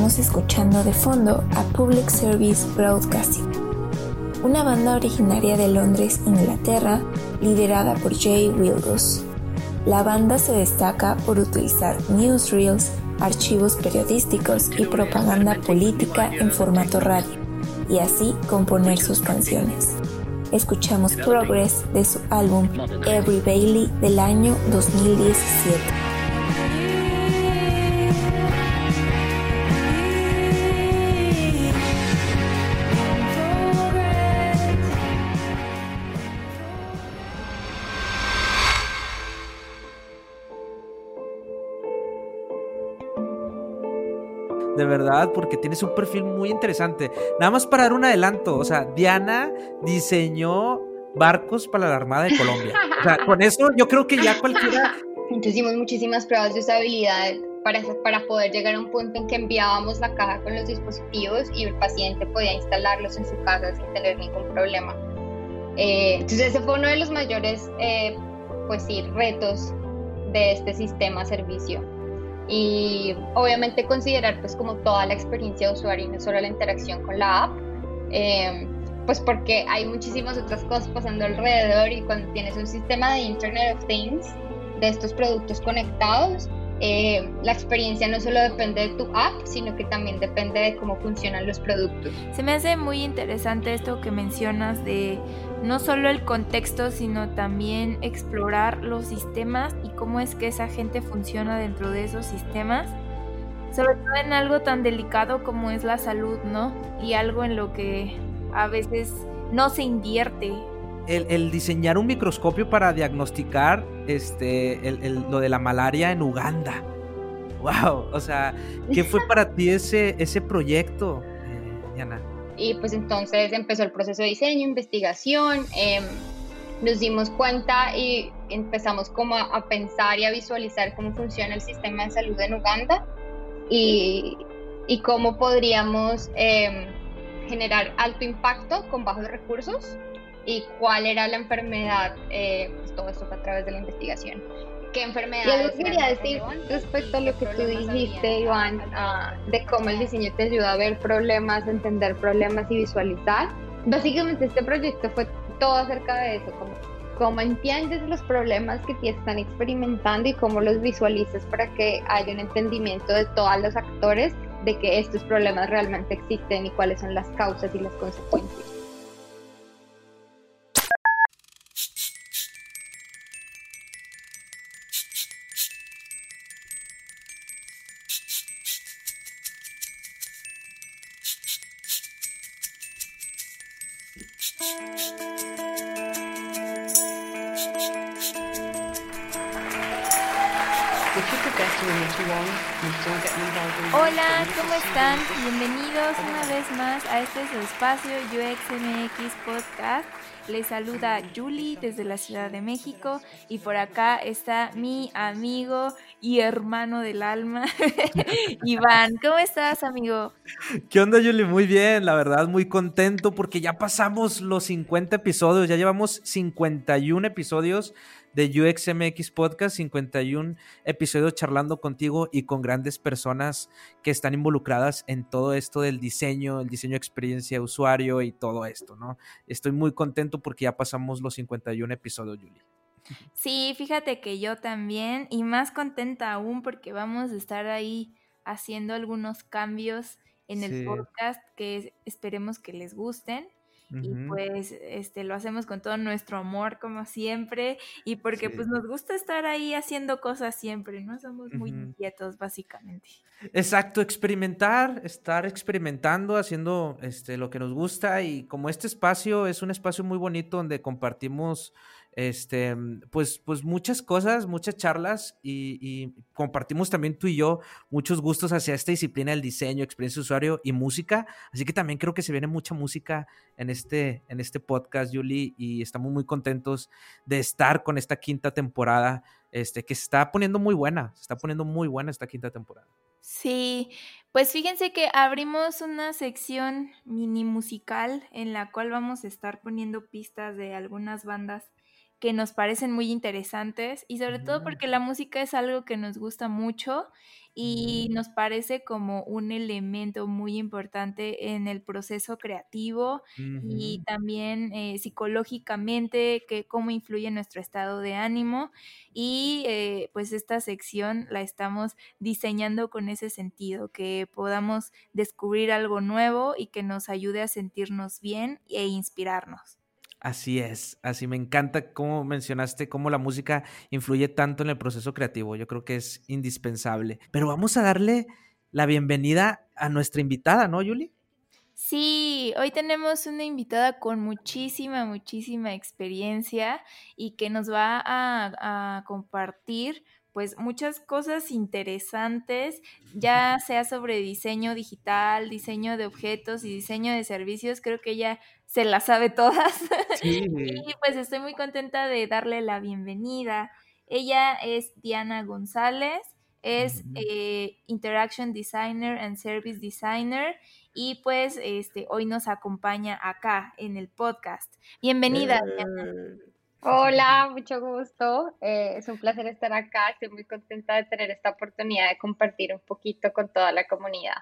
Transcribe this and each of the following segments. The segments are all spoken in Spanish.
estamos escuchando de fondo a Public Service Broadcasting, una banda originaria de Londres, Inglaterra, liderada por Jay Wildos. La banda se destaca por utilizar newsreels, archivos periodísticos y propaganda política en formato radio, y así componer sus canciones. Escuchamos Progress de su álbum Every Bailey del año 2017. Verdad, porque tienes un perfil muy interesante. Nada más para dar un adelanto, o sea, Diana diseñó barcos para la Armada de Colombia. O sea, con eso yo creo que ya cualquiera... Entonces hicimos muchísimas pruebas de usabilidad para, para poder llegar a un punto en que enviábamos la caja con los dispositivos y el paciente podía instalarlos en su casa sin tener ningún problema. Eh, entonces ese fue uno de los mayores, eh, pues sí, retos de este sistema servicio y obviamente considerar pues como toda la experiencia de usuario y no solo la interacción con la app, em, pues porque hay muchísimas otras cosas pasando alrededor y cuando tienes un sistema de Internet of Things, de estos productos conectados, eh, la experiencia no solo depende de tu app, sino que también depende de cómo funcionan los productos. Se me hace muy interesante esto que mencionas de no solo el contexto, sino también explorar los sistemas y cómo es que esa gente funciona dentro de esos sistemas. Sobre todo en algo tan delicado como es la salud, ¿no? Y algo en lo que a veces no se invierte el, diseñar un microscopio para diagnosticar este, lo de la malaria en Uganda. ¡Wow! O sea, ¿qué fue para ti ese, ese proyecto, eh, Diana? Y pues entonces empezó el proceso de diseño, investigación, em, nos dimos cuenta y empezamos como a, pensar y a visualizar cómo funciona el sistema de salud en Uganda y, y cómo podríamos em, generar alto impacto con bajos recursos y cuál era la enfermedad, eh, pues todo esto fue a través de la investigación. ¿Qué enfermedad? Yo quería decir respecto a lo que tú dijiste, Iván, ah, de cómo el diseño te ayuda a ver problemas, entender problemas y visualizar. Básicamente este proyecto fue todo acerca de eso, como cómo entiendes los problemas que te están experimentando y cómo los visualizas para que haya un entendimiento de todos los actores de que estos problemas realmente existen y cuáles son las causas y las consecuencias. Hola, ¿cómo están? Bienvenidos una vez más a este espacio UXMX Podcast. Les saluda Julie desde la Ciudad de México y por acá está mi amigo y hermano del alma, Iván. ¿Cómo estás, amigo? ¿Qué onda, Julie? Muy bien, la verdad, muy contento porque ya pasamos los 50 episodios, ya llevamos 51 episodios de UXMX Podcast, 51 episodios charlando contigo y con grandes personas que están involucradas en todo esto del diseño, el diseño experiencia usuario y todo esto, ¿no? Estoy muy contento porque ya pasamos los 51 episodios, Julie. Sí, fíjate que yo también y más contenta aún porque vamos a estar ahí haciendo algunos cambios en el podcast que esperemos que les gusten y pues este lo hacemos con todo nuestro amor como siempre y porque pues nos gusta estar ahí haciendo cosas siempre, no somos muy inquietos básicamente. Exacto, experimentar, estar experimentando, haciendo este lo que nos gusta y como este espacio es un espacio muy bonito donde compartimos este, pues, pues muchas cosas, muchas charlas y, compartimos también tú y yo muchos gustos hacia esta disciplina del diseño, experiencia de usuario y música. Así que también creo que se viene mucha música en este, en este podcast, Julie, y estamos muy contentos de estar con esta quinta temporada, este, que se está poniendo muy buena, se está poniendo muy buena esta quinta temporada. Sí, pues fíjense que abrimos una sección mini musical en la cual vamos a estar poniendo pistas de algunas bandas que nos parecen muy interesantes y sobre todo porque la música es algo que nos gusta mucho y nos parece como un elemento muy importante en el proceso creativo y también eh, psicológicamente, que cómo influye nuestro estado de ánimo y eh, pues esta sección la estamos diseñando con ese sentido, que podamos descubrir algo nuevo y que nos ayude a sentirnos bien e inspirarnos. Así es, así me encanta cómo mencionaste cómo la música influye tanto en el proceso creativo. Yo creo que es indispensable. Pero vamos a darle la bienvenida a nuestra invitada, ¿no, Yuli? Sí, hoy tenemos una invitada con muchísima, muchísima experiencia y que nos va a, a compartir pues muchas cosas interesantes, ya sea sobre diseño digital, diseño de objetos y diseño de servicios, creo que ella se las sabe todas. y pues estoy muy contenta de darle la bienvenida. Ella es Diana González, es eh, Interaction Designer and Service Designer y pues este, hoy nos acompaña acá en el podcast. Bienvenida, Diana. Hola, mucho gusto. Eh, es un placer estar acá. Estoy muy contenta de tener esta oportunidad de compartir un poquito con toda la comunidad.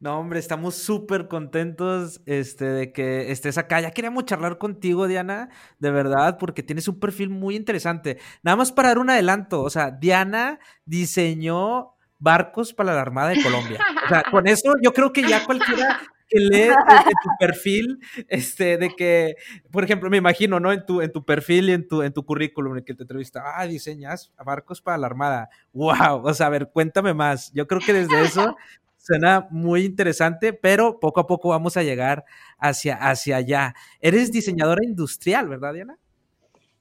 No, hombre, estamos súper contentos este, de que estés acá. Ya queríamos charlar contigo, Diana, de verdad, porque tienes un perfil muy interesante. Nada más para dar un adelanto, o sea, Diana diseñó barcos para la Armada de Colombia. O sea, con eso yo creo que ya cualquiera que lee tu perfil, este, de que, por ejemplo, me imagino, ¿no? En tu, en tu perfil y en tu, en tu currículum, en que te entrevista, ah, diseñas barcos para la Armada. ¡Wow! O sea, a ver, cuéntame más. Yo creo que desde eso suena muy interesante, pero poco a poco vamos a llegar hacia, hacia allá. Eres diseñadora industrial, ¿verdad, Diana?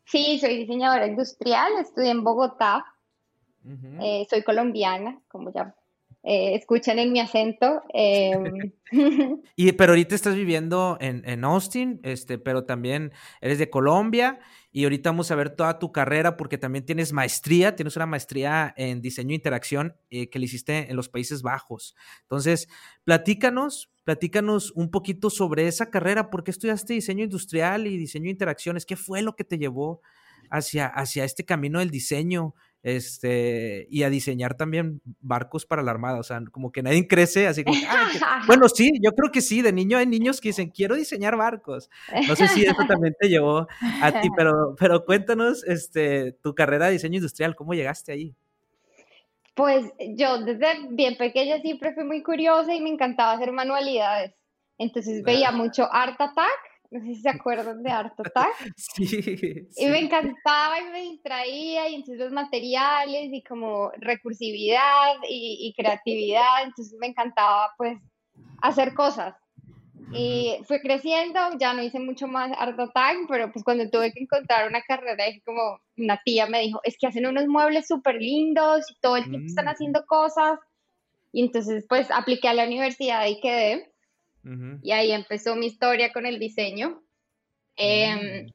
Sí, soy diseñadora industrial, estudié en Bogotá, eh, soy colombiana, como ya eh, escuchan en mi acento. Em, y, pero ahorita estás viviendo en, Austin, este, pero también eres de Colombia y ahorita vamos a ver toda tu carrera porque también tienes maestría, tienes una maestría en diseño e interacción eh, que le hiciste en los Países Bajos. Entonces, platícanos, platícanos un poquito sobre esa carrera, ¿por qué estudiaste diseño industrial y diseño de interacciones? ¿Qué fue lo que te llevó hacia, hacia este camino del diseño? Este, y a diseñar también barcos para la armada, o sea, como que nadie crece así como, bueno, sí, yo creo que sí, de niño hay niños que dicen, quiero diseñar barcos. No sé si eso también te llevó a ti, pero, pero cuéntanos, este, tu carrera de diseño industrial, ¿cómo llegaste ahí? Pues yo desde bien pequeña siempre fui muy curiosa y me encantaba hacer manualidades. Entonces veía mucho Art Attack no sé si se acuerdan de Art Attack. Sí, Y me encantaba y me distraía, y entonces los materiales y como recursividad y, creatividad, entonces me encantaba pues hacer cosas. Y fui creciendo, ya no hice mucho más Art Attack, pero pues cuando tuve que encontrar una carrera, dije como una tía me dijo, es que hacen unos muebles súper lindos y todo el tiempo están mm. haciendo cosas. Y entonces pues apliqué a la universidad y quedé. Y ahí empezó mi historia con el diseño. Mm.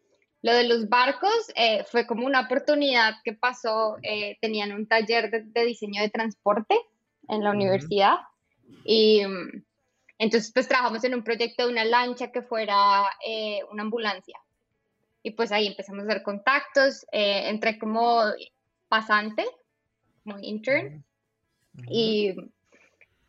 Lo de los barcos eh, fue como una oportunidad que pasó, eh, tenían un taller de, diseño de transporte en la universidad y mm, entonces pues trabajamos en un proyecto de una lancha que fuera eh, una ambulancia. Y pues ahí empezamos a hacer contactos, entré como pasante, como intern y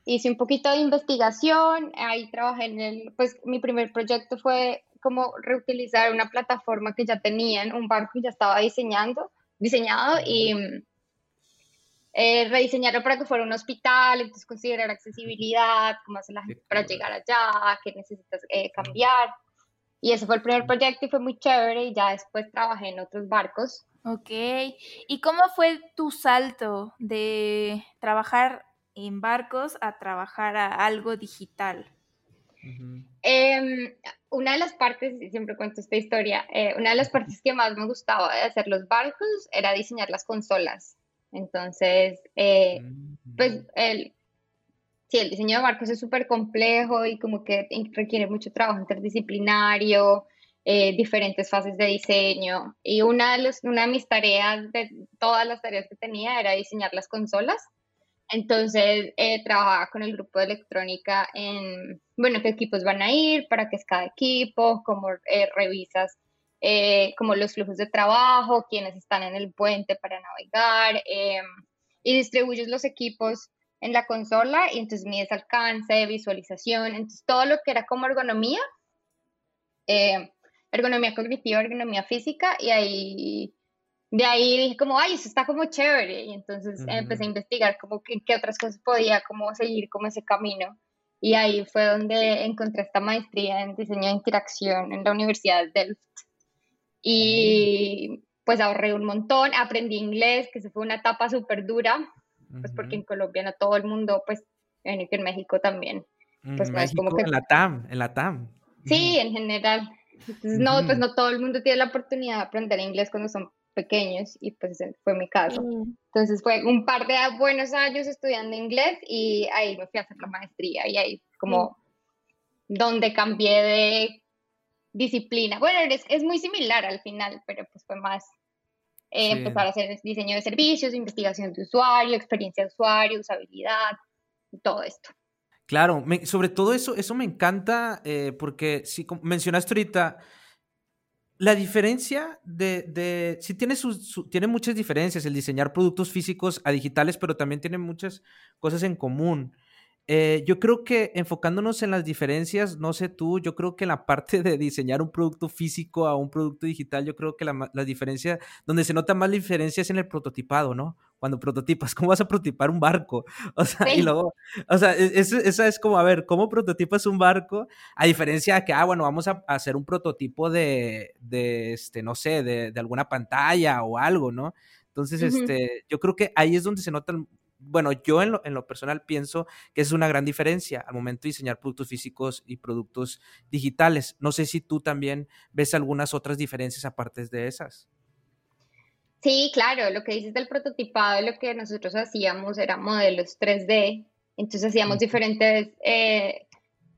hice un poquito de investigación, ahí trabajé en el, pues mi primer proyecto fue como reutilizar una plataforma que ya tenían, un barco que ya estaba diseñando, diseñado y eh, rediseñarlo para que fuera un hospital, entonces considerar accesibilidad, cómo hace la gente para llegar allá, qué necesitas eh, cambiar. Y ese fue el primer proyecto y fue muy chévere y ya después trabajé en otros barcos. Ok, ¿y cómo fue tu salto de trabajar en barcos a trabajar a algo digital? Em, una de las partes, siempre cuento esta historia, eh, una de las partes que más me gustaba de hacer los barcos era diseñar las consolas. Entonces, eh, pues el, sí, el diseño de barcos es súper complejo y como que requiere mucho trabajo interdisciplinario, eh, diferentes fases de diseño. Y una de, los, una de mis tareas, de todas las tareas que tenía, era diseñar las consolas. Entonces, eh, trabajaba con el grupo de electrónica en, bueno, qué equipos van a ir, para qué es cada equipo, cómo eh, revisas eh, como los flujos de trabajo, quienes están en el puente para navegar, em, y distribuyes los equipos en la consola y entonces mides alcance, visualización, entonces todo lo que era como ergonomía, eh, ergonomía cognitiva, ergonomía física, y ahí de ahí dije como, ay, eso está como chévere. Y entonces empecé a investigar como qué, qué otras cosas podía como seguir como ese camino. Y ahí fue donde encontré esta maestría en diseño de interacción en la Universidad de Delft. Y pues ahorré un montón, aprendí inglés, que se fue una etapa súper dura, pues porque en Colombia no todo el mundo, pues en, en México también. Pues no es como que... En la TAM, en la TAM. Sí, en general. Entonces, no, pues no todo el mundo tiene la oportunidad de aprender inglés cuando son pequeños y pues fue mi caso. Entonces fue un par de buenos años estudiando inglés y ahí me fui a hacer la maestría y ahí como donde cambié de disciplina. Bueno, es, es, muy similar al final, pero pues fue más eh, empezar a hacer diseño de servicios, investigación de usuario, experiencia de usuario, usabilidad, todo esto. Claro, sobre todo eso, eso me encanta eh, porque si mencionaste ahorita la diferencia de, de sí tiene, tiene muchas diferencias el diseñar productos físicos a digitales, pero también tiene muchas cosas en común. Eh, yo creo que enfocándonos en las diferencias, no sé tú, yo creo que en la parte de diseñar un producto físico a un producto digital, yo creo que la, la diferencia, donde se nota más la diferencia es en el prototipado, ¿no? Cuando prototipas, ¿cómo vas a prototipar un barco? O sea, y luego, o sea, e, esa es como, a ver, ¿cómo prototipas un barco? A diferencia de que, ah, bueno, vamos a, hacer un prototipo de, de, este, no sé, de, de alguna pantalla o algo, ¿no? Entonces, este, yo creo que ahí es donde se nota bueno, yo en lo, en lo, personal pienso que es una gran diferencia al momento de diseñar productos físicos y productos digitales. No sé si tú también ves algunas otras diferencias aparte de esas. Sí, claro, lo que dices del prototipado, lo que nosotros hacíamos era modelos 3D, entonces hacíamos diferentes, eh,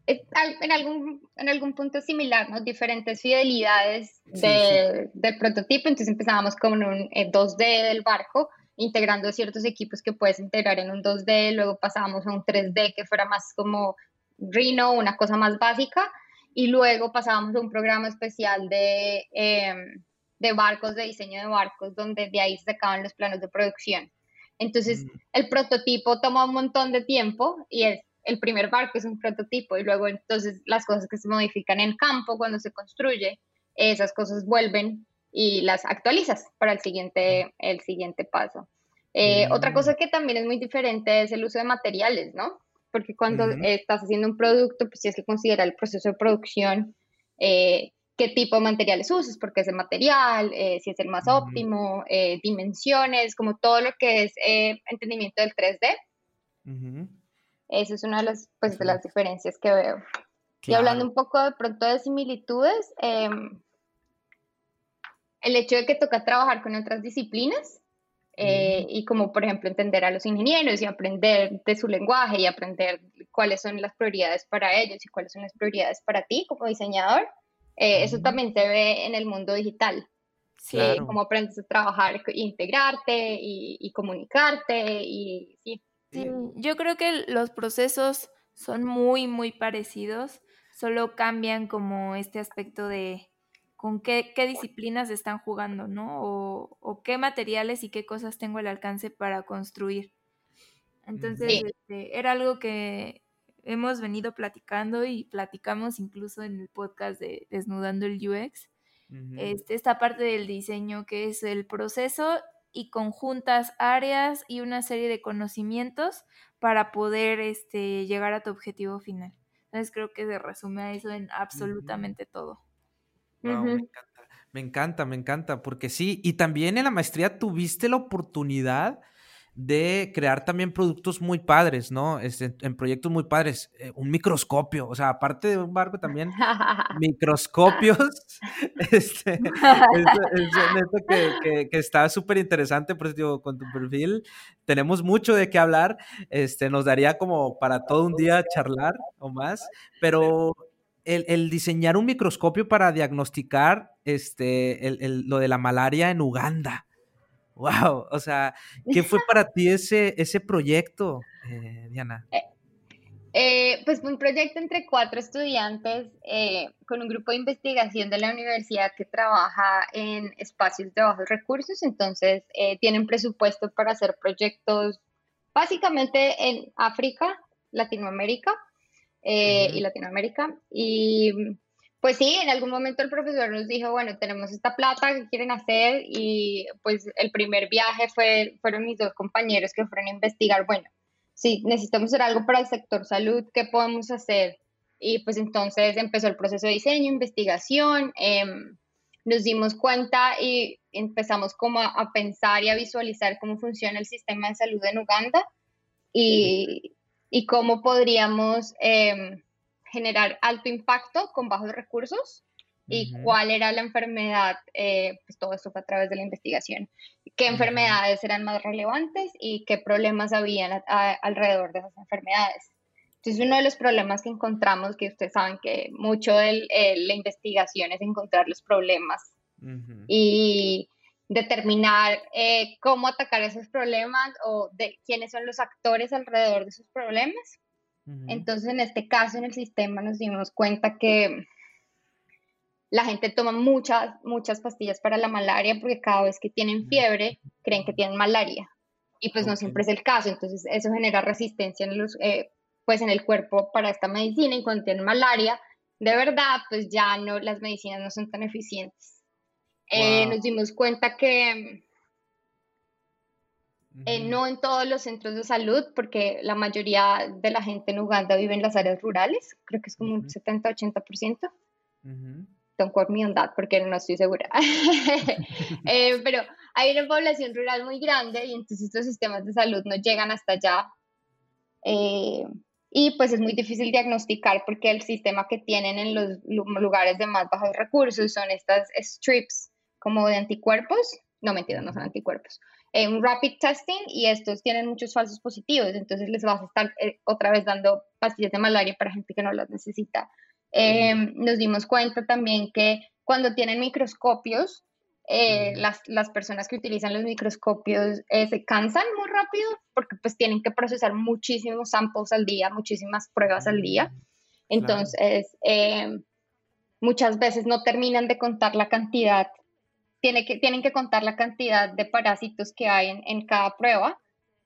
en, algún, en algún punto similar, ¿no? Diferentes fidelidades del prototipo, entonces empezábamos con un 2D eh, del barco, integrando ciertos equipos que puedes integrar en un 2D, luego pasábamos a un 3D que fuera más como Rhino, una cosa más básica, y luego pasábamos a un programa especial de, em, de barcos, de diseño de barcos, donde de ahí se sacaban los planos de producción. Entonces, mm. el prototipo toma un montón de tiempo y es el primer barco es un prototipo y luego entonces las cosas que se modifican en campo cuando se construye, esas cosas vuelven y las actualizas para el siguiente, el siguiente paso. Eh, otra cosa mm. que también es muy diferente es el uso de materiales, ¿no? Porque cuando estás haciendo un producto, pues tienes que considerar el proceso de producción, eh, qué tipo de materiales usas, porque es el material, eh, si es el más óptimo, dimensiones, como todo lo que es entendimiento del 3D. Esa es una de las, pues, de las diferencias que veo. Y hablando un poco de pronto de similitudes, em, el hecho de que toca trabajar con otras disciplinas eh, y como por ejemplo entender a los ingenieros y aprender de su lenguaje y aprender cuáles son las prioridades para ellos y cuáles son las prioridades para ti como diseñador, eh, eso también se ve en el mundo digital. Sí, cómo aprendes a trabajar, integrarte y, comunicarte y sí. sí. Yo creo que los procesos son muy, muy parecidos, solo cambian como este aspecto de con qué, disciplinas están jugando, ¿no? O, qué materiales y qué cosas tengo al alcance para construir. Entonces, este, era algo que hemos venido platicando y platicamos incluso en el podcast de Desnudando el UX. este, esta parte del diseño que es el proceso y conjuntas áreas y una serie de conocimientos para poder este, llegar a tu objetivo final. Entonces creo que se resume a eso en absolutamente todo me encanta, me encanta, porque sí, y también en la maestría tuviste la oportunidad de crear también productos muy padres, ¿no? Este, en proyectos muy padres. Eh, un microscopio, o sea, aparte de un barco también, microscopios. este, que, que, está súper interesante, por digo, con tu perfil. Tenemos mucho de qué hablar. Este, nos daría como para todo un día charlar o más, pero el, diseñar un microscopio para diagnosticar este, el, lo de la malaria en Uganda. ¡Wow! O sea, ¿qué fue para ti ese, ese proyecto, eh, Diana? Eh, Eh, pues fue un proyecto entre cuatro estudiantes eh, con un grupo de investigación de la universidad que trabaja en espacios de bajos recursos, entonces eh, tienen presupuesto para hacer proyectos básicamente en África, Latinoamérica y Latinoamérica. Y pues sí, en algún momento el profesor nos dijo, bueno, tenemos esta plata que quieren hacer y pues el primer viaje fue, fueron mis dos compañeros que fueron a investigar, bueno, si necesitamos hacer algo para el sector salud, ¿qué podemos hacer? Y pues entonces empezó el proceso de diseño, investigación, em, nos dimos cuenta y empezamos como a, pensar y a visualizar cómo funciona el sistema de salud en Uganda y, y cómo podríamos... Eh, generar alto impacto con bajos recursos y cuál era la enfermedad, eh, pues todo eso fue a través de la investigación, qué enfermedades eran más relevantes y qué problemas habían alrededor de esas enfermedades. Entonces, uno de los problemas que encontramos, que ustedes saben que mucho de eh, la investigación es encontrar los problemas y determinar eh, cómo atacar esos problemas o de quiénes son los actores alrededor de esos problemas. Entonces, en este caso, en el sistema nos dimos cuenta que la gente toma muchas, muchas pastillas para la malaria porque cada vez que tienen fiebre creen que tienen malaria. Y pues no siempre es el caso. Entonces, eso genera resistencia en, los, eh, pues en el cuerpo para esta medicina. Y cuando tienen malaria, de verdad, pues ya no, las medicinas no son tan eficientes. Eh, nos dimos cuenta que eh, no en todos los centros de salud, porque la mayoría de la gente en Uganda vive en las áreas rurales, creo que es como un 70-80%. Don't quote me on that, porque no estoy segura. Eh, pero hay una población rural muy grande y entonces estos sistemas de salud no llegan hasta allá. Eh, y pues es muy difícil diagnosticar porque el sistema que tienen en los lugares de más bajos recursos son estas strips como de anticuerpos. No, mentira, no son anticuerpos un rapid testing y estos tienen muchos falsos positivos, entonces les vas a estar eh, otra vez dando pastillas de malaria para gente que no las necesita. Em, nos dimos cuenta también que cuando tienen microscopios, eh, las, las, personas que utilizan los microscopios eh, se cansan muy rápido porque pues tienen que procesar muchísimos samples al día, muchísimas pruebas al día. Entonces, em, muchas veces no terminan de contar la cantidad que, tienen que contar la cantidad de parásitos que hay en, cada prueba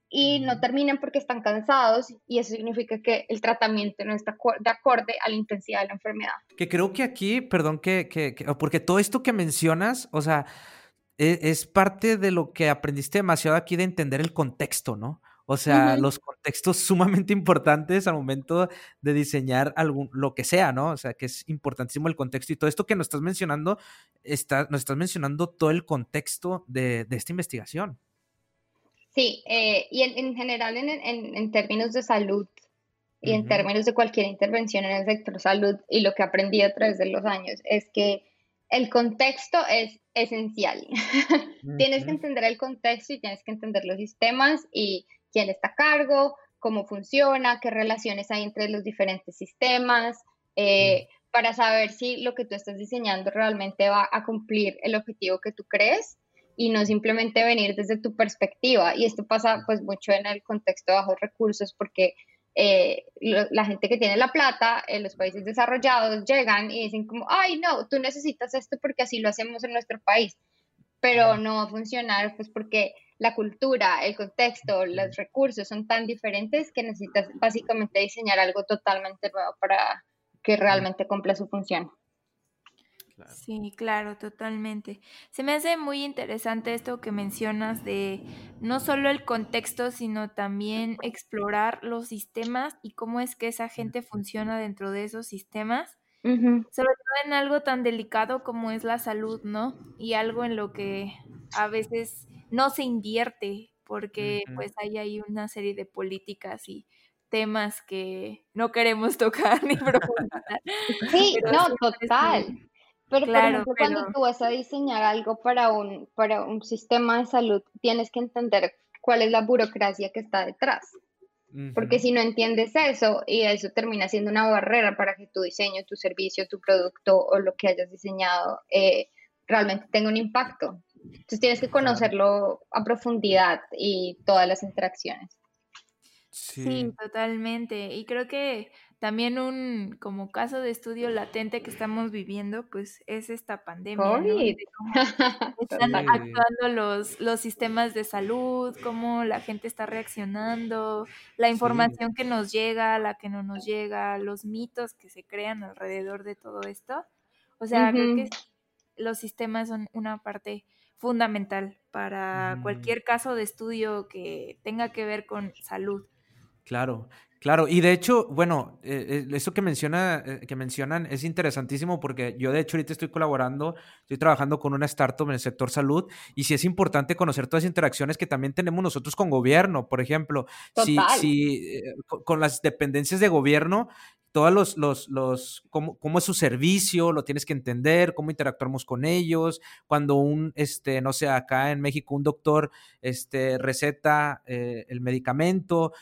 y no terminan porque están cansados y eso significa que el tratamiento no está de acorde a la intensidad de la enfermedad. Que creo que aquí, perdón, que, que, porque todo esto que mencionas, o sea, es, es, parte de lo que aprendiste demasiado aquí de entender el contexto, ¿no? O sea, los contextos sumamente importantes al momento de diseñar algún, lo que sea, ¿no? O sea, que es importantísimo el contexto y todo esto que nos estás mencionando, está, nos estás mencionando todo el contexto de, esta investigación. Sí, eh, y en, general en, términos de salud y en términos de cualquier intervención en el sector salud y lo que aprendí a través de los años es que el contexto es esencial. tienes que entender el contexto y tienes que entender los sistemas y quién está a cargo, cómo funciona, qué relaciones hay entre los diferentes sistemas, eh, para saber si lo que tú estás diseñando realmente va a cumplir el objetivo que tú crees y no simplemente venir desde tu perspectiva. Y esto pasa pues mucho en el contexto de bajos recursos porque eh, la gente que tiene la plata en los países desarrollados llegan y dicen como, ay no, tú necesitas esto porque así lo hacemos en nuestro país, pero no va a funcionar pues porque la cultura, el contexto, los recursos son tan diferentes que necesitas básicamente diseñar algo totalmente nuevo para que realmente cumpla su función. Sí, claro, totalmente. Se me hace muy interesante esto que mencionas de no solo el contexto, sino también explorar los sistemas y cómo es que esa gente funciona dentro de esos sistemas, sobre todo en algo tan delicado como es la salud, ¿no? Y algo en lo que a veces no se invierte porque pues hay ahí una serie de políticas y temas que no queremos tocar ni profundizar. Sí, no, total. Pero claro, cuando tú vas a diseñar algo para un, para un sistema de salud, tienes que entender cuál es la burocracia que está detrás. Porque si no entiendes eso, y eso termina siendo una barrera para que tu diseño, tu servicio, tu producto o lo que hayas diseñado eh, realmente tenga un impacto. Entonces tienes que conocerlo a profundidad y todas las interacciones. Sí. totalmente. Y creo que también un como caso de estudio latente que estamos viviendo, pues es esta pandemia, están actuando los, los sistemas de salud, cómo la gente está reaccionando, la información que nos llega, la que no nos llega, los mitos que se crean alrededor de todo esto. O sea, creo que los sistemas son una parte fundamental para mm. cualquier caso de estudio que tenga que ver con salud. Claro, Claro, y de hecho, bueno, eh, eh, eso que, menciona, eh, que mencionan es interesantísimo porque yo de hecho ahorita estoy colaborando, estoy trabajando con una startup en el sector salud y sí es importante conocer todas las interacciones que también tenemos nosotros con gobierno, por ejemplo, si, si con las dependencias de gobierno, todos los, los, los cómo, cómo, es su servicio, lo tienes que entender, cómo interactuamos con ellos, cuando un, este, no sé, acá en México un doctor este, receta eh, el medicamento,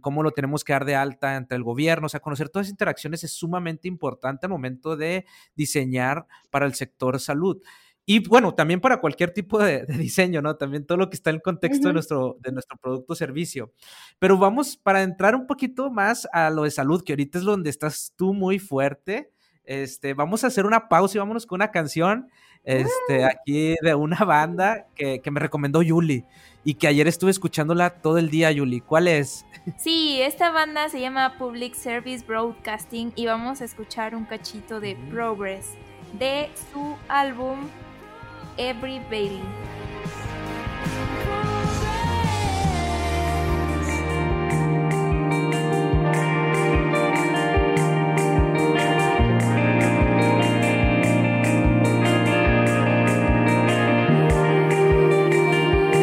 cómo lo tenemos que dar de alta ante el gobierno, o sea, conocer todas esas interacciones es sumamente importante al momento de diseñar para el sector salud. Y bueno, también para cualquier tipo de, diseño, ¿no? También todo lo que está en el contexto de, nuestro, de nuestro producto o servicio. Pero vamos, para entrar un poquito más a lo de salud, que ahorita es donde estás tú muy fuerte, este, vamos a hacer una pausa y vámonos con una canción este, aquí de una banda que, que me recomendó Yuli y que ayer estuve escuchándola todo el día, Yuli. ¿Cuál es? Sí, esta banda se llama Public Service Broadcasting y vamos a escuchar un cachito de Progress de su álbum Every Bailey.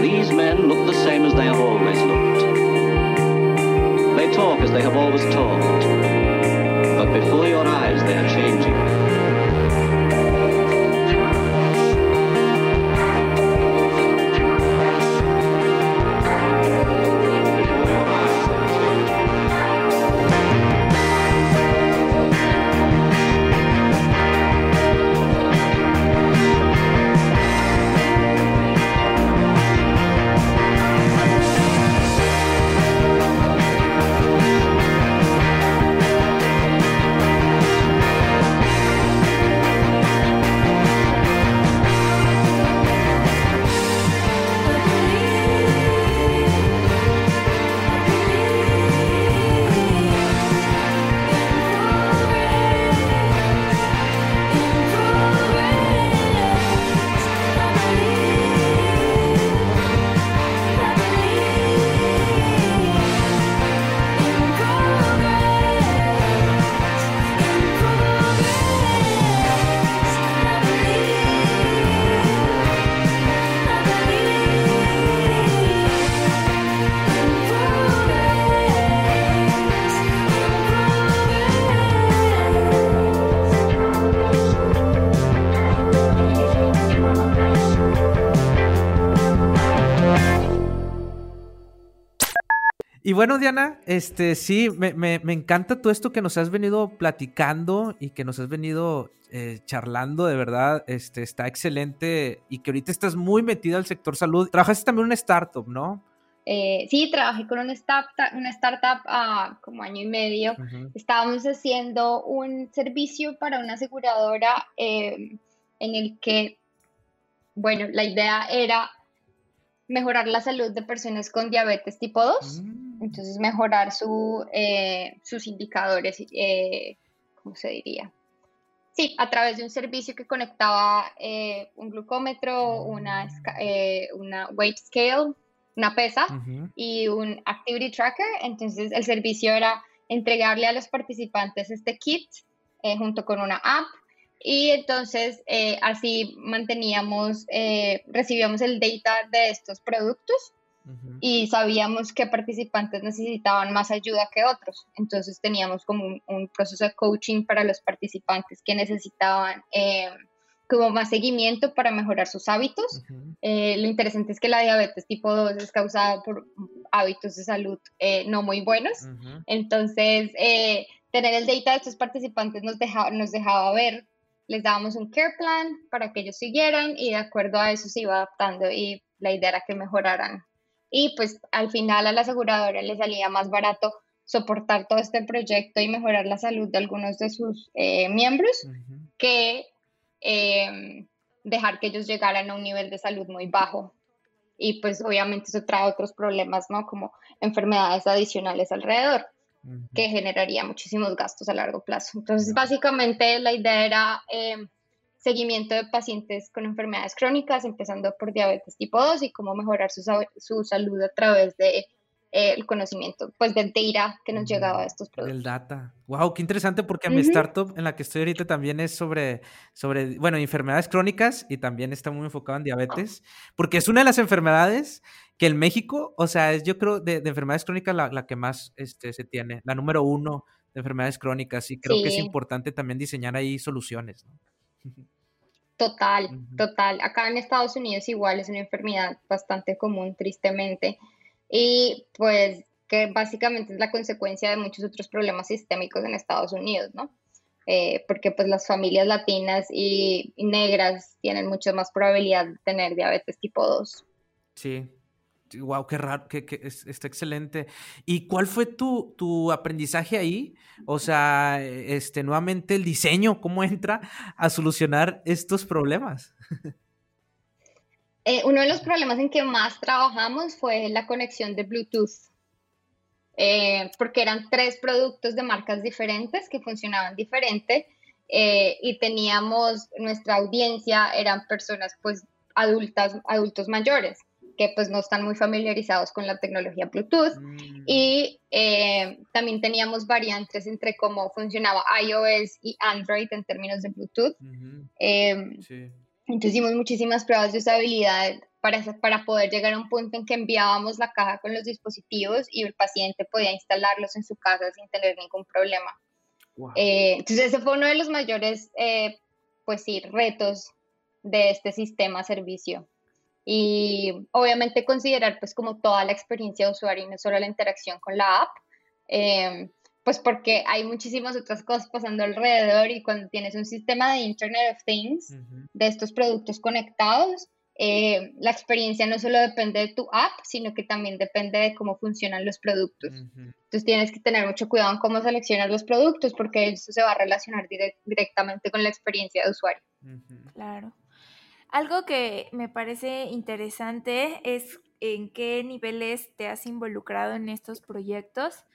These men look the same as they have always looked. They talk as they have always talked. Bueno, Diana, este sí, me, me, me, encanta todo esto que nos has venido platicando y que nos has venido eh, charlando, de verdad, este, está excelente y que ahorita estás muy metida al sector salud. Trabajaste también en una startup, ¿no? Eh, sí, trabajé con una startup, una startup uh, como año y medio. Estábamos haciendo un servicio para una aseguradora eh, en el que, bueno, la idea era mejorar la salud de personas con diabetes tipo 2, mm. Entonces mejorar su, eh, sus indicadores, eh, ¿cómo se diría? Sí, a través de un servicio que conectaba eh, un glucómetro, una, una weight scale, una pesa y un activity tracker. Entonces el servicio era entregarle a los participantes este kit junto con una app y entonces eh, así manteníamos, eh, recibíamos el data de estos productos y sabíamos que participantes necesitaban más ayuda que otros. Entonces teníamos como un, proceso de coaching para los participantes que necesitaban eh, como más seguimiento para mejorar sus hábitos. lo interesante es que la diabetes tipo 2 es causada por hábitos de salud no muy buenos. Entonces, tener el data de estos participantes nos, dejaba, nos dejaba ver les dábamos un care plan para que ellos siguieran y de acuerdo a eso se iba adaptando y la idea era que mejoraran y pues al final a la aseguradora le salía más barato soportar todo este proyecto y mejorar la salud de algunos de sus eh, miembros que em, dejar que ellos llegaran a un nivel de salud muy bajo. Y pues obviamente eso trae otros problemas, ¿no? Como enfermedades adicionales alrededor, que generaría muchísimos gastos a largo plazo. Entonces, básicamente la idea era em, seguimiento de pacientes con enfermedades crónicas, empezando por diabetes tipo 2 y cómo mejorar su, su salud a través de eh, el conocimiento, pues del data que nos llegaba a estos productos. El data. Wow, qué interesante porque mi startup en la que estoy ahorita también es sobre, sobre, bueno, enfermedades crónicas y también está muy enfocado en diabetes, porque es una de las enfermedades que en México, o sea, es yo creo de, enfermedades crónicas la, la, que más este, se tiene, la número uno de enfermedades crónicas y creo que es importante también diseñar ahí soluciones. ¿no? Total, total. Acá en Estados Unidos igual es una enfermedad bastante común, tristemente. Y pues que básicamente es la consecuencia de muchos otros problemas sistémicos en Estados Unidos, ¿no? Eh, porque pues las familias latinas y, negras tienen mucho más probabilidad de tener diabetes tipo 2. Sí, wow, qué raro, que, está excelente. ¿Y cuál fue tu, tu, aprendizaje ahí? O sea, este, nuevamente el diseño, ¿cómo entra a solucionar estos problemas? Eh, uno de los problemas en que más trabajamos fue la conexión de Bluetooth, eh, porque eran tres productos de marcas diferentes que funcionaban diferente eh, y teníamos, nuestra audiencia eran personas pues adultas, adultos mayores que pues no están muy familiarizados con la tecnología Bluetooth mm. y también teníamos variantes entre cómo funcionaba iOS y Android en términos de Bluetooth. sí. Entonces hicimos muchísimas pruebas de usabilidad para, para poder llegar a un punto en que enviábamos la caja con los dispositivos y el paciente podía instalarlos en su casa sin tener ningún problema. Eh, entonces ese fue uno de los mayores, eh, pues sí, retos de este sistema servicio. Y obviamente considerar pues como toda la experiencia de usuario y no solo la interacción con la app. Eh, pues porque hay muchísimas otras cosas pasando alrededor y cuando tienes un sistema de Internet of Things, de estos productos conectados, eh, la experiencia no solo depende de tu app, sino que también depende de cómo funcionan los productos. Entonces tienes que tener mucho cuidado en cómo seleccionas los productos porque eso se va a relacionar directamente con la experiencia de usuario. Claro. Algo que me parece interesante es en qué niveles te has involucrado en estos proyectos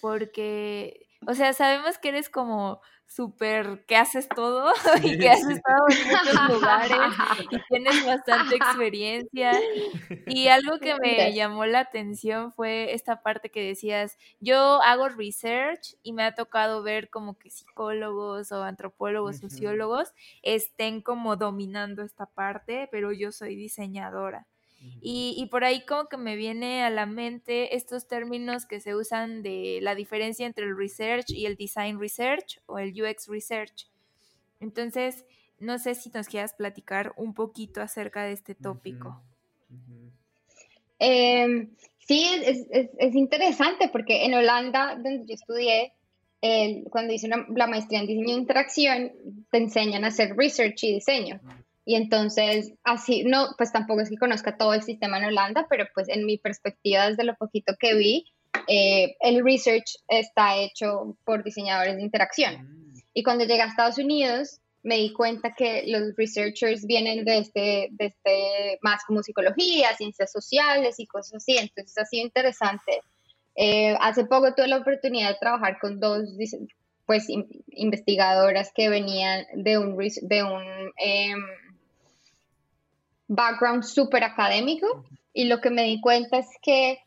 porque, o sea, sabemos que eres como súper que haces todo y que has estado en muchos lugares y tienes bastante experiencia. Y algo que me llamó la atención fue esta parte que decías, yo hago research y me ha tocado ver como que psicólogos o antropólogos, sociólogos estén como dominando esta parte, pero yo soy diseñadora. Y, por ahí como que me viene a la mente estos términos que se usan de la diferencia entre el research y el design research o el UX research. Entonces, no sé si nos quieras platicar un poquito acerca de este tópico. Em, sí, es, interesante porque en Holanda, donde yo estudié, cuando hice la maestría en diseño de interacción, te enseñan a hacer research y diseño. Y entonces, así, no, pues tampoco es que conozca todo el sistema en Holanda, pero pues en mi perspectiva, desde lo poquito que vi, eh, el research está hecho por diseñadores de interacción. Mm. Y cuando llegué a Estados Unidos, me di cuenta que los researchers vienen de este, de este más como psicología, ciencias sociales y cosas así. Entonces ha sido interesante. Eh, hace poco tuve la oportunidad de trabajar con dos pues investigadoras que venían de un, de un em, background súper académico y lo que me di cuenta es que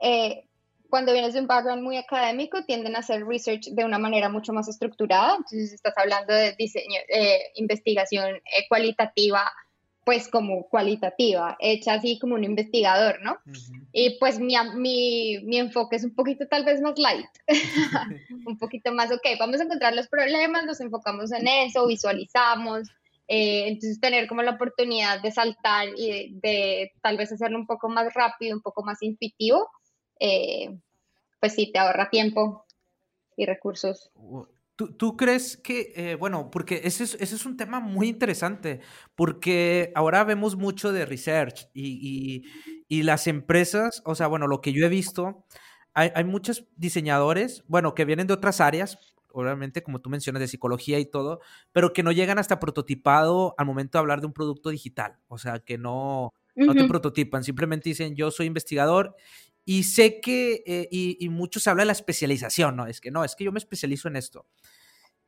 eh, cuando vienes de un background muy académico tienden a hacer research de una manera mucho más estructurada, entonces estás hablando de diseño, eh, investigación eh, cualitativa, pues como cualitativa, hecha así como un investigador, ¿no? Y pues mi, mi, mi, enfoque es un poquito tal vez más light, un poquito más, ok, vamos a encontrar los problemas, nos enfocamos en eso, visualizamos, eh, entonces tener como la oportunidad de saltar y de, tal vez hacerlo un poco más rápido, un poco más intuitivo, eh, pues sí, te ahorra tiempo y recursos. ¿Tú, crees que, eh, bueno, porque ese es, ese es, un tema muy interesante, porque ahora vemos mucho de research y, Y las empresas, o sea, bueno, lo que yo he visto, hay, hay muchos diseñadores, bueno, que vienen de otras áreas, obviamente, como tú mencionas, de psicología y todo, pero que no llegan hasta prototipado al momento de hablar de un producto digital. O sea, que no, no te prototipan, simplemente dicen, yo soy investigador y sé que, eh, y, y muchos hablan de la especialización, ¿no? Es que no, es que yo me especializo en esto.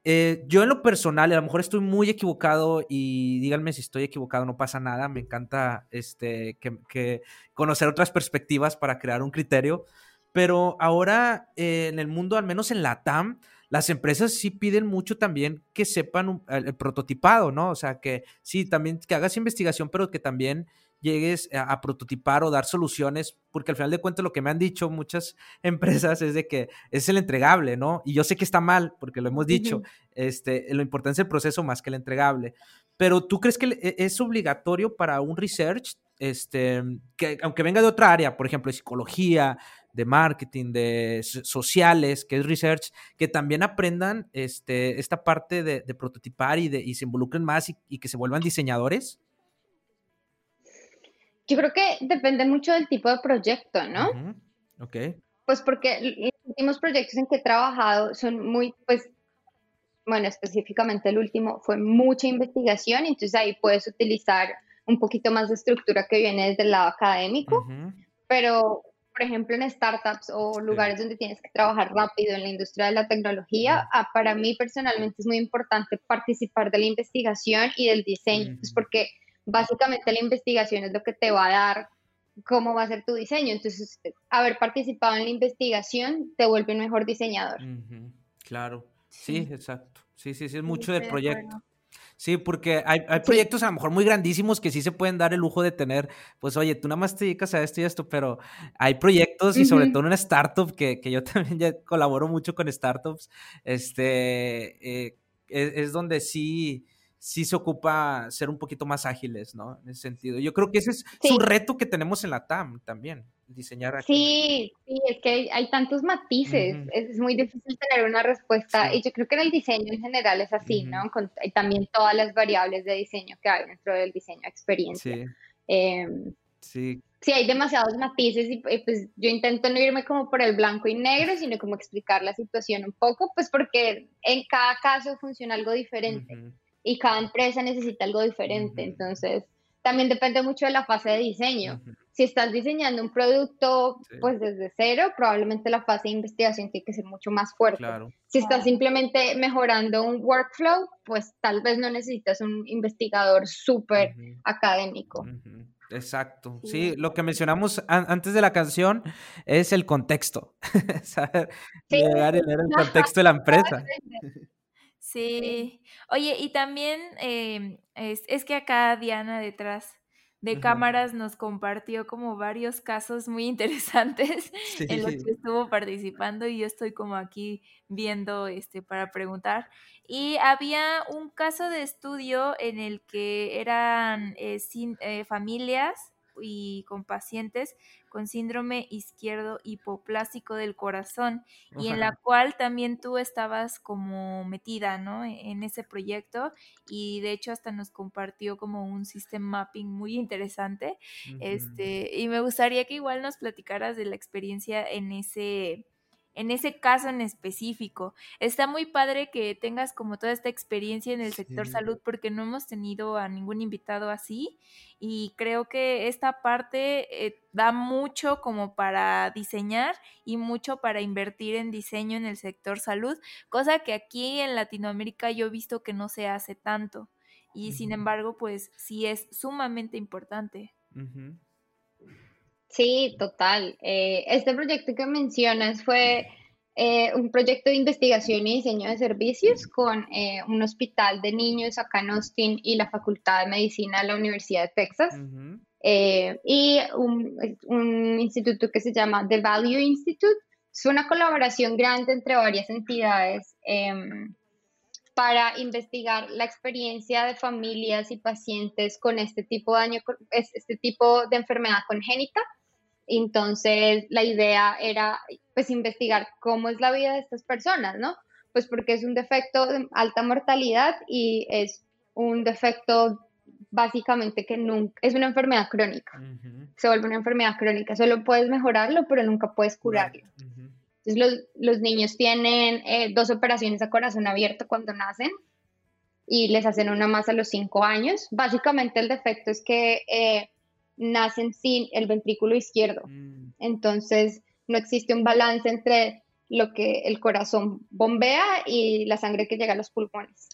Eh, yo en lo personal, a lo mejor estoy muy equivocado y díganme si estoy equivocado, no pasa nada. Me encanta este, que, que conocer otras perspectivas para crear un criterio. Pero ahora eh, en el mundo, al menos en la TAM, las empresas sí piden mucho también que sepan un, el, el, prototipado, ¿no? O sea, que sí, también que hagas investigación, pero que también llegues a, a, prototipar o dar soluciones, porque al final de cuentas lo que me han dicho muchas empresas es de que es el entregable, ¿no? Y yo sé que está mal, porque lo hemos dicho, uh -huh. este, lo importante es el proceso más que el entregable. Pero ¿tú crees que e, es obligatorio para un research, este, que aunque venga de otra área, por ejemplo, de psicología, de marketing, de sociales, que es research, que también aprendan este, esta parte de, de prototipar y, de, y se involucren más y, y que se vuelvan diseñadores? Yo creo que depende mucho del tipo de proyecto, ¿no? Uh -huh. Ok. Pues porque los últimos proyectos en que he trabajado son muy, pues, bueno, específicamente el último fue mucha investigación, entonces ahí puedes utilizar un poquito más de estructura que viene desde el lado académico, uh -huh. pero por ejemplo en startups o lugares sí. donde tienes que trabajar rápido en la industria de la tecnología, -huh. para mí personalmente es muy importante participar de la investigación y del diseño, uh -huh. pues porque básicamente la investigación es lo que te va a dar cómo va a ser tu diseño. Entonces, haber participado en la investigación te vuelve un mejor diseñador. Uh -huh. Claro, sí, sí, exacto. Sí, sí, sí, es mucho sí, de proyecto. Sí, porque hay, hay proyectos a lo mejor muy grandísimos que sí se pueden dar el lujo de tener, pues oye, tú nada más te dedicas a esto y esto, pero hay proyectos y sobre todo en una startup, que, que, yo también ya colaboro mucho con startups, este, eh, es, es donde sí, sí se ocupa ser un poquito más ágiles, ¿no? En ese sentido. Yo creo que ese es, sí. un reto que tenemos en la TAM también, diseñar aquí. Sí, sí, es que hay, hay tantos matices, uh -huh. es muy difícil tener una respuesta sí. y yo creo que en el diseño en general es así, uh -huh. ¿no? Con, y también todas las variables de diseño que hay dentro del diseño experiencia. Sí. Eh, sí. Sí, hay demasiados matices y pues yo intento no irme como por el blanco y negro, sino como explicar la situación un poco, pues porque en cada caso funciona algo diferente. Uh -huh y cada empresa necesita algo diferente. Uh -huh. Entonces, también depende mucho de la fase de diseño. Uh -huh. Si estás diseñando un producto sí. pues desde cero, probablemente la fase de investigación tiene que ser mucho más fuerte. Claro. Si estás simplemente mejorando un workflow, pues tal vez no necesitas un investigador súper uh -huh. académico. Exacto. Sí. sí, lo que mencionamos an antes de la canción es el contexto. Saber sí. llegar y leer el contexto de la empresa. Sí. Oye, y también eh, es, es, que acá Diana detrás de uh -huh. cámaras nos compartió como varios casos muy interesantes sí. en los que estuvo participando y yo estoy como aquí viendo este para preguntar. Y había un caso de estudio en el que eran eh, sin, eh, familias y con pacientes con síndrome izquierdo hipoplásico del corazón Ojalá. y en la cual también tú estabas como metida, ¿no? E-, en ese proyecto y de hecho hasta nos compartió como un system mapping muy interesante. Uh -huh. Este, y me gustaría que igual nos platicaras de la experiencia en ese en ese caso en específico. Está muy padre que tengas como toda esta experiencia en el sí. sector salud porque no hemos tenido a ningún invitado así y creo que esta parte eh, da mucho como para diseñar y mucho para invertir en diseño en el sector salud, cosa que aquí en Latinoamérica yo he visto que no se hace tanto y uh -huh. sin embargo pues sí es sumamente importante. Uh -huh. Sí, total. Eh, este proyecto que mencionas fue eh, un proyecto de investigación y diseño de servicios con eh, un hospital de niños acá en Austin y la Facultad de Medicina de la Universidad de Texas. Uh -huh. y un, un, instituto que se llama The Value Institute. Es una colaboración grande entre varias entidades em, para investigar la experiencia de familias y pacientes con este tipo de daño, este tipo de enfermedad congénita entonces, la idea era, pues, investigar cómo es la vida de estas personas, ¿no? Pues porque es un defecto de alta mortalidad y es un defecto básicamente que nunca, es una enfermedad crónica, se vuelve una enfermedad crónica, solo puedes mejorarlo, pero nunca puedes curarlo. Entonces los, niños tienen eh, dos operaciones a corazón abierto cuando nacen y les hacen una más a los cinco años. Básicamente el defecto es que eh, nacen sin el ventrículo izquierdo, mm. entonces no existe un balance entre lo que el corazón bombea y la sangre que llega a los pulmones.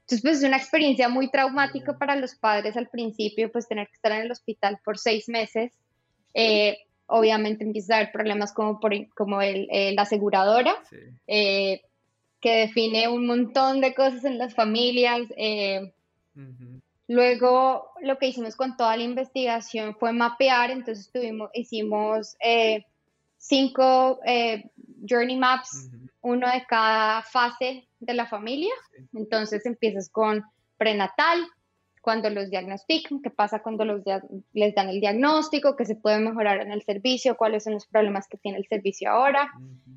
Entonces, pues es una experiencia muy traumática para los padres al principio, pues tener que estar en el hospital por seis meses. Eh, obviamente empieza a haber problemas como, por, como el, la aseguradora, eh, que define un montón de cosas en las familias. Eh, luego, lo que hicimos con toda la investigación fue mapear, entonces tuvimos, hicimos cinco journey maps, uno de cada fase de la familia. Entonces empiezas con prenatal, cuando los diagnostican, qué pasa cuando los les dan el diagnóstico, qué se puede mejorar en el servicio, cuáles son los problemas que tiene el servicio ahora.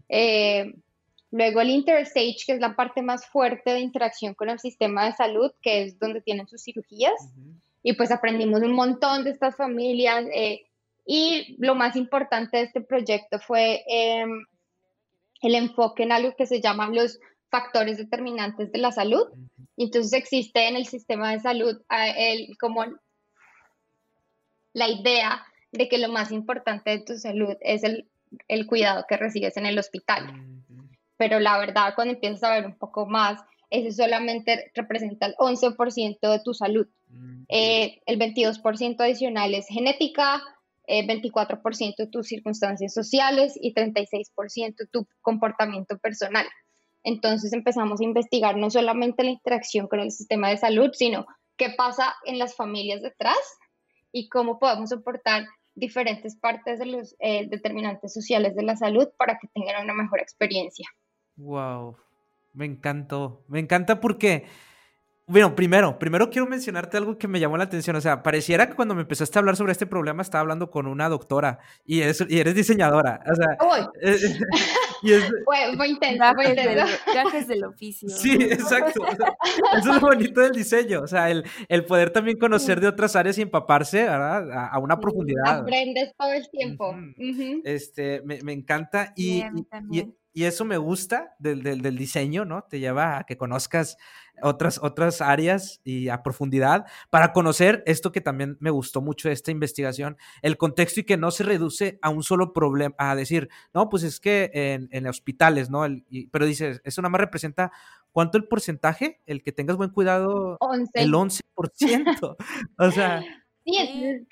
Eh, luego el interstage, que es la parte más fuerte de interacción con el sistema de salud, que es donde tienen sus cirugías. Y pues aprendimos un montón de estas familias. Eh, y lo más importante de este proyecto fue em, el enfoque en algo que se llama los factores determinantes de la salud. Y entonces existe en el sistema de salud el, como la idea de que lo más importante de tu salud es el, el cuidado que recibes en el hospital. Pero la verdad, cuando empiezas a ver un poco más, eso solamente representa el 11% de tu salud. Eh, el 22% adicional es genética, 24% de tus circunstancias sociales y 36% tu comportamiento personal. Entonces empezamos a investigar no solamente la interacción con el sistema de salud, sino qué pasa en las familias detrás y cómo podemos soportar diferentes partes de los eh, determinantes sociales de la salud para que tengan una mejor experiencia. Wow, me encantó, me encanta porque bueno, primero, primero quiero mencionarte algo que me llamó la atención. O sea, pareciera que cuando me empezaste a hablar sobre este problema estaba hablando con una doctora y eres, y eres diseñadora. O sea, y es, intenso, intenso. del oficio. Sí, exacto. eso es lo bonito del diseño. O sea, el, el poder también conocer de otras áreas y empaparse ¿verdad? A, una profundidad. Aprendes todo el tiempo. Este, me, me encanta. Y, y, y, eso me gusta del, del, del diseño, ¿no? Te lleva a que conozcas otras, otras áreas y a profundidad para conocer esto que también me gustó mucho de esta investigación, el contexto y que no se reduce a un solo problema, a decir, no, pues es que en, en hospitales, ¿no? El, pero dices, eso nada más representa cuánto el porcentaje, el que tengas buen cuidado, 11. el 11%. o sea... Sí,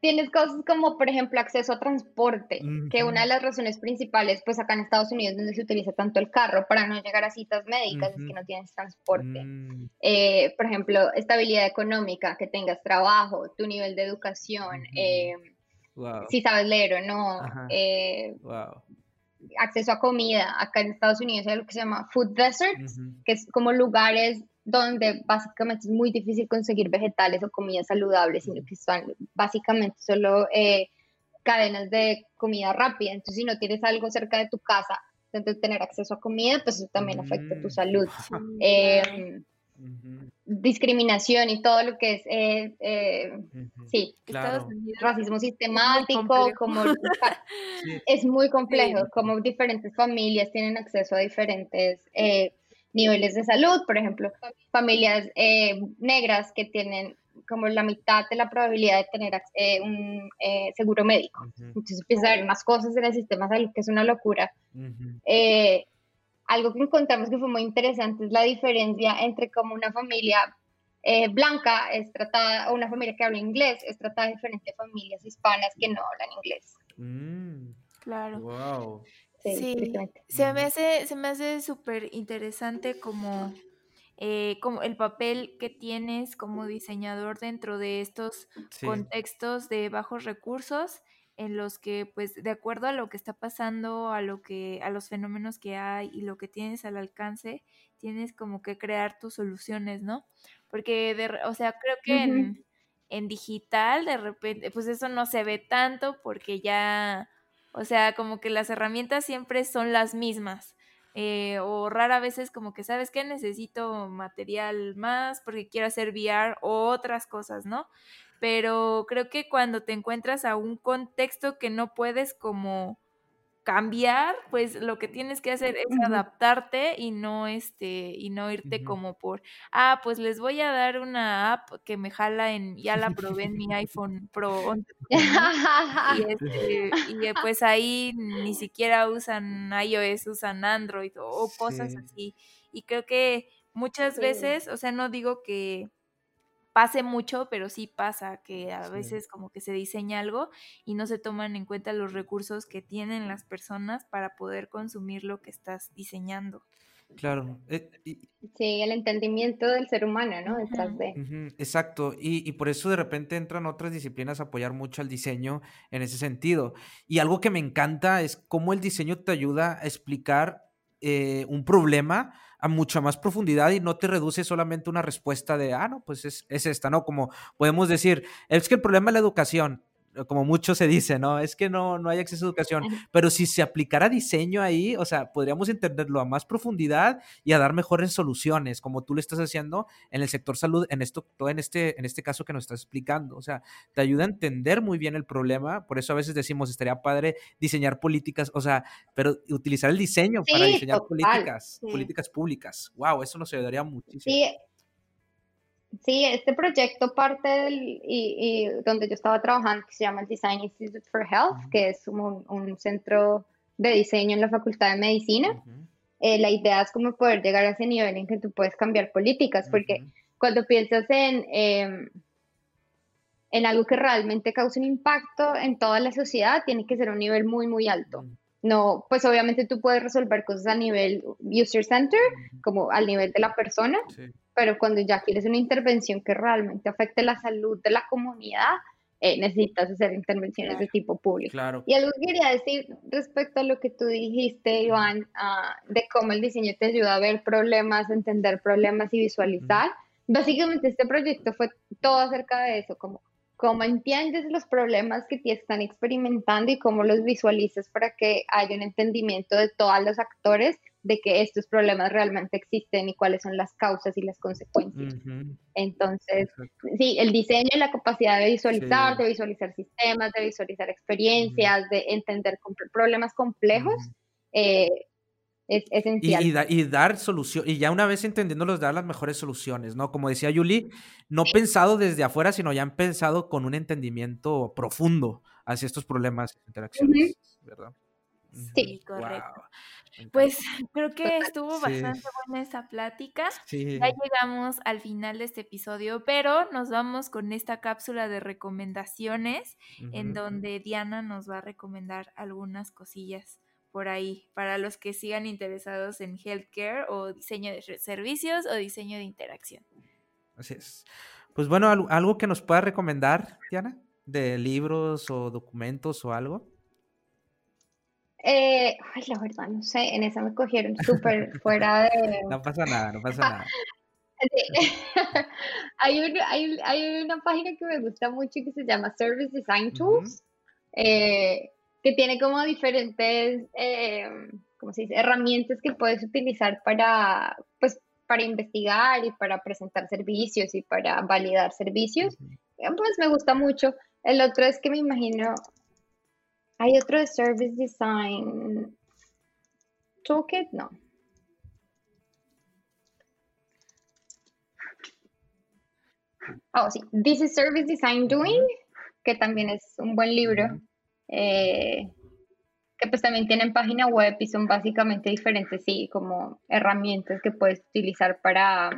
tienes cosas como, por ejemplo, acceso a transporte, que una de las razones principales, pues acá en Estados Unidos, donde se utiliza tanto el carro para no llegar a citas médicas, es que no tienes transporte. Mm. Eh, por ejemplo, estabilidad económica, que tengas trabajo, tu nivel de educación, eh, si sabes leer o no. Eh, acceso a comida. Acá en Estados Unidos hay algo que se llama food deserts, que es como lugares donde básicamente es muy difícil conseguir vegetales o comida saludable, sino que son básicamente solo eh, cadenas de comida rápida. Entonces, si no tienes algo cerca de tu casa donde tener acceso a comida, pues eso también afecta tu mm. salud. Eh, discriminación y todo lo que es, eh, sí, racismo sistemático, como es muy complejo, como diferentes familias tienen acceso a diferentes niveles de salud, por ejemplo, familias eh, negras que tienen como la mitad de la probabilidad de tener eh, un eh, seguro médico. Entonces empieza a haber más cosas en el sistema de salud que es una locura. algo que encontramos que fue muy interesante es la diferencia entre cómo una familia blanca es tratada, o una familia que habla inglés es tratada diferente a familias hispanas que no hablan inglés. Mm. Claro. Wow. Sí, se me hace, se me hace súper interesante como, eh, como el papel que tienes como diseñador dentro de estos contextos de bajos recursos en los que pues de acuerdo a lo que está pasando, a lo que a los fenómenos que hay y lo que tienes al alcance, tienes como que crear tus soluciones, ¿no? Porque de, o sea, creo que en, en digital de repente pues eso no se ve tanto porque ya o sea, como que las herramientas siempre son las mismas, eh, o rara vez es como que, ¿sabes qué? Necesito material más porque quiero hacer VR o otras cosas, ¿no? Pero creo que cuando te encuentras a un contexto que no puedes como cambiar, pues lo que tienes que hacer es adaptarte y no este y no irte como por ah, pues les voy a dar una app que me jala en ya la probé en mi iPhone Pro y, este, y eh, pues ahí ni siquiera usan iOS, usan Android o, cosas así. Y creo que muchas veces, o sea, no digo que pase mucho, pero sí pasa que a veces como que se diseña algo y no se toman en cuenta los recursos que tienen las personas para poder consumir lo que estás diseñando. Claro. Eh, sí, el entendimiento del ser humano, ¿no? exacto. Y, y, por eso de repente entran otras disciplinas a apoyar mucho al diseño en ese sentido. Y algo que me encanta es cómo el diseño te ayuda a explicar eh, un problema a mucha más profundidad y no te reduce solamente una respuesta de, ah, no, pues es, es esta, ¿no? Como podemos decir, es que el problema es la educación, como mucho se dice, ¿no? Es que no, no hay acceso a educación, pero si se aplicara diseño ahí, o sea, podríamos entenderlo a más profundidad y a dar mejores soluciones, como tú lo estás haciendo en el sector salud, en esto, en este, en este caso que nos estás explicando, o sea, te ayuda a entender muy bien el problema, por eso a veces decimos, estaría padre diseñar políticas, o sea, pero utilizar el diseño para diseñar políticas, políticas públicas, wow, eso nos ayudaría muchísimo. Sí Sí, este proyecto parte del, y, donde yo estaba trabajando, que se llama el Design Institute for Health, que es un, un, centro de diseño en la Facultad de Medicina. Eh, la idea es como poder llegar a ese nivel en que tú puedes cambiar políticas, porque cuando piensas en, em, en algo que realmente cause un impacto en toda la sociedad, tiene que ser un nivel muy, muy alto. No, pues obviamente tú puedes resolver cosas a nivel user center, como al nivel de la persona, pero cuando ya quieres una intervención que realmente afecte la salud de la comunidad, eh, necesitas hacer intervenciones de tipo público. Y algo que quería decir respecto a lo que tú dijiste, Iván, ah, de cómo el diseño te ayuda a ver problemas, entender problemas y visualizar. Básicamente este proyecto fue todo acerca de eso, como cómo entiendes los problemas que te están experimentando y cómo los visualizas para que haya un entendimiento de todos los actores de que estos problemas realmente existen y cuáles son las causas y las consecuencias. Entonces, sí, el diseño y la capacidad de visualizar, de visualizar sistemas, de visualizar experiencias, de entender problemas complejos, eh, es esencial. Y, dar solución, y ya una vez entendiéndolos, dar las mejores soluciones, ¿no? Como decía Yuli, no pensado desde afuera, sino ya han pensado con un entendimiento profundo hacia estos problemas interacciones, ¿verdad? Sí, correcto. Pues creo que estuvo bastante buena esta plática. Ya llegamos al final de este episodio, pero nos vamos con esta cápsula de recomendaciones en donde Diana nos va a recomendar algunas cosillas por ahí para los que sigan interesados en healthcare o diseño de servicios o diseño de interacción. Así es. Pues bueno, algo que nos pueda recomendar, Diana, de libros o documentos o algo. Eh, ay, la verdad, no sé, en esa me cogieron súper fuera de... No pasa nada, no pasa nada. hay, hay, hay, una página que me gusta mucho que se llama Service Design Tools, eh, que tiene como diferentes eh, ¿cómo se dice? herramientas que puedes utilizar para, pues, para investigar y para presentar servicios y para validar servicios. Pues me gusta mucho. El otro es que me imagino hay otro de Service Design. Toolkit, no. Oh, sí, This is Service Design Doing, que también es un buen libro, eh, que pues también tienen página web y son básicamente diferentes, sí, como herramientas que puedes utilizar para,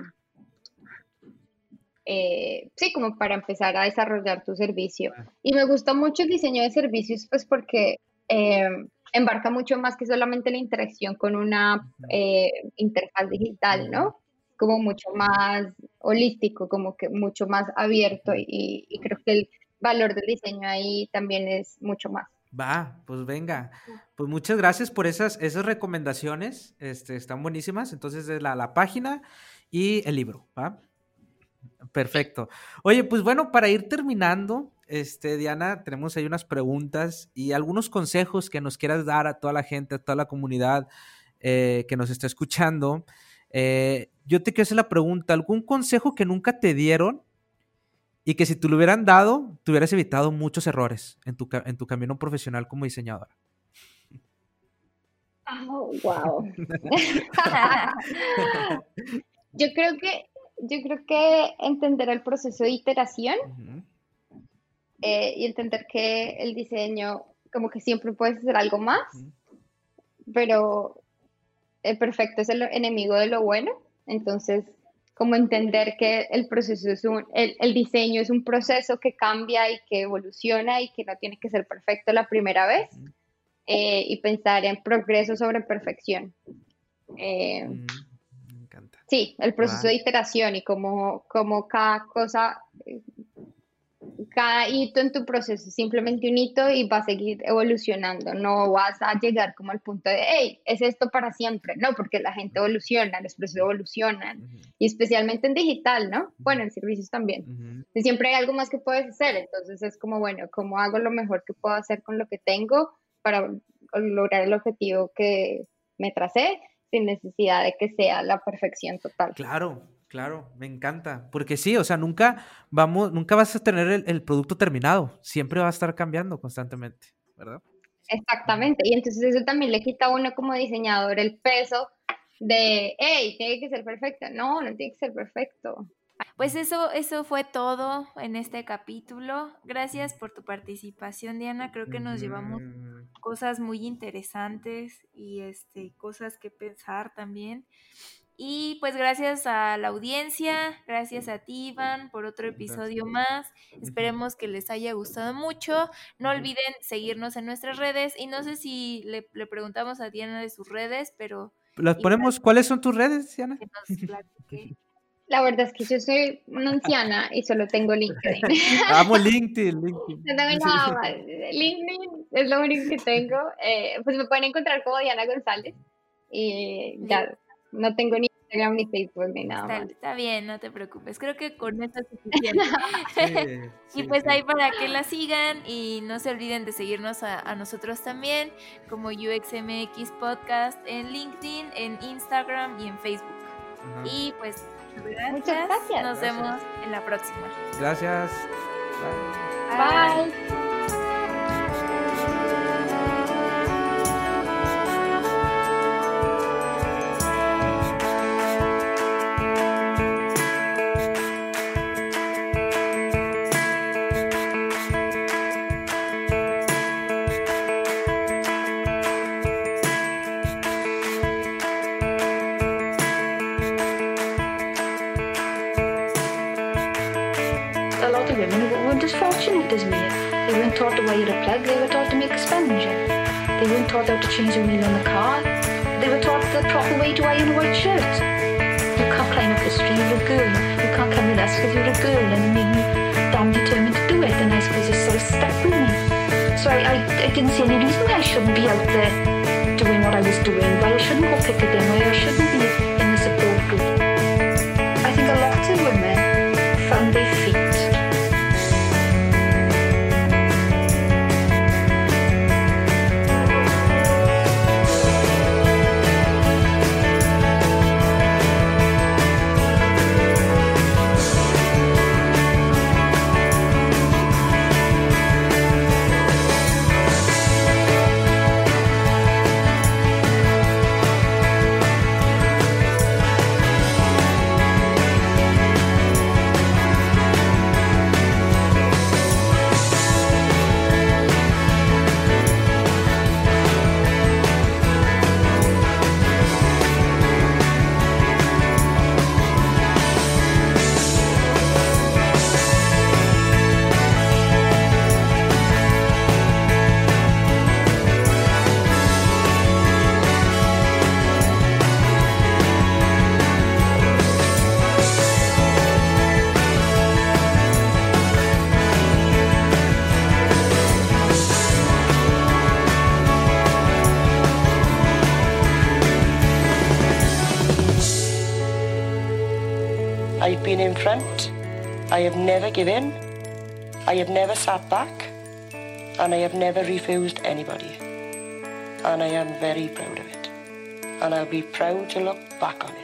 eh, sí, como para empezar a desarrollar tu servicio. Y me gusta mucho el diseño de servicios, pues porque eh, embarca mucho más que solamente la interacción con una eh, interfaz digital, ¿no? Como mucho más holístico, como que mucho más abierto y, creo que el valor del diseño ahí también es mucho más. Va, pues venga. Pues muchas gracias por esas, esas recomendaciones. Este, están buenísimas. Entonces, es la, la página y el libro, ¿va? Perfecto. Oye, pues bueno, para ir terminando, este, Diana, tenemos ahí unas preguntas y algunos consejos que nos quieras dar a toda la gente, a toda la comunidad, eh, que nos está escuchando, eh, yo te quiero hacer la pregunta, ¿algún consejo que nunca te dieron y que si te lo hubieran dado, te hubieras evitado muchos errores en tu, en tu camino profesional como diseñadora? Oh, wow. yo creo que yo creo que entender el proceso de iteración eh, y entender que el diseño como que siempre puedes hacer algo más, pero el perfecto es el enemigo de lo bueno, entonces como entender que el proceso es un, el, diseño es un proceso que cambia y que evoluciona y que no tiene que ser perfecto la primera vez eh, y pensar en progreso sobre perfección. Eh. Sí, el proceso de iteración y como, como cada cosa cada hito en tu proceso es simplemente un hito y va a seguir evolucionando. No vas a llegar como al punto de, hey, es esto para siempre. No, porque la gente evoluciona, los procesos evolucionan. Y especialmente en digital, ¿no? Bueno, en servicios también. Siempre hay algo más que puedes hacer. Entonces es como, bueno, ¿cómo hago lo mejor que puedo hacer con lo que tengo para lograr el objetivo que me tracé sin necesidad de que sea la perfección total? Claro, Claro, me encanta. Porque sí, o sea, nunca vamos, nunca vas a tener el, producto terminado. Siempre va a estar cambiando constantemente, ¿verdad? Exactamente. Y entonces eso también le quita a uno como diseñador el peso de, hey, tiene que ser perfecto. No, no tiene que ser perfecto. Pues eso, eso fue todo en este capítulo. Gracias por tu participación, Diana. Creo que nos llevamos cosas muy interesantes y este, cosas que pensar también. Y pues gracias a la audiencia, gracias a ti, Iván, por otro episodio más. Esperemos que les haya gustado mucho. No olviden seguirnos en nuestras redes. Y no sé si le, preguntamos a Diana de sus redes, pero... ¿Las ponemos? ¿Cuáles son tus redes, Diana? La verdad es que yo soy una anciana y solo tengo LinkedIn. Amo LinkedIn, LinkedIn. No tengo nada más. LinkedIn es lo único que tengo. Eh, pues me pueden encontrar como Diana González. Y ya, no tengo ni Instagram ni Facebook ni nada está, Está bien, no te preocupes. Creo que con eso es suficiente. y pues ahí para que la sigan y no se olviden de seguirnos a, nosotros también como UXMX Podcast en LinkedIn, en Instagram y en Facebook. Y pues gracias. Muchas gracias. Nos vemos en la próxima. Gracias. Bye. Shouldn't be out there doing what I was doing, why I shouldn't go picketing, why I shouldn't I have never given, I have never sat back, and I have never refused anybody. And I am very proud of it. and I'll be proud to look back on it.